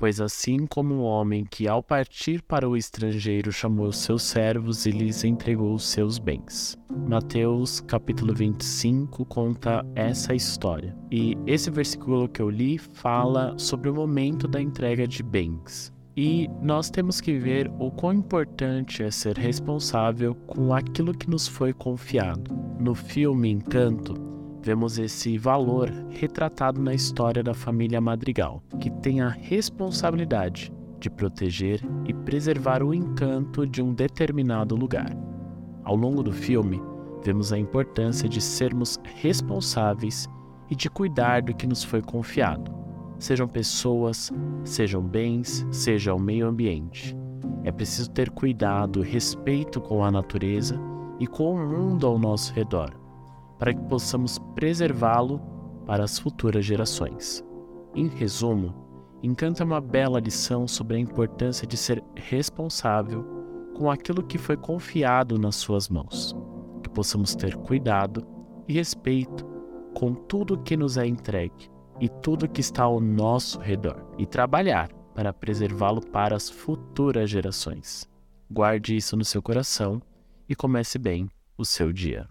Pois assim como o homem que ao partir para o estrangeiro chamou seus servos e lhes entregou os seus bens. Mateus capítulo 25 conta essa história. E esse versículo que eu li fala sobre o momento da entrega de bens. E nós temos que ver o quão importante é ser responsável com aquilo que nos foi confiado. No filme Encanto, vemos esse valor retratado na história da família Madrigal, que tem a responsabilidade de proteger e preservar o encanto de um determinado lugar. Ao longo do filme, vemos a importância de sermos responsáveis e de cuidar do que nos foi confiado sejam pessoas, sejam bens, seja o meio ambiente. É preciso ter cuidado, respeito com a natureza e com o mundo ao nosso redor, para que possamos preservá-lo para as futuras gerações. Em resumo, encanta uma bela lição sobre a importância de ser responsável com aquilo que foi confiado nas suas mãos, que possamos ter cuidado e respeito com tudo que nos é entregue e tudo que está ao nosso redor e trabalhar para preservá-lo para as futuras gerações. Guarde isso no seu coração e comece bem o seu dia.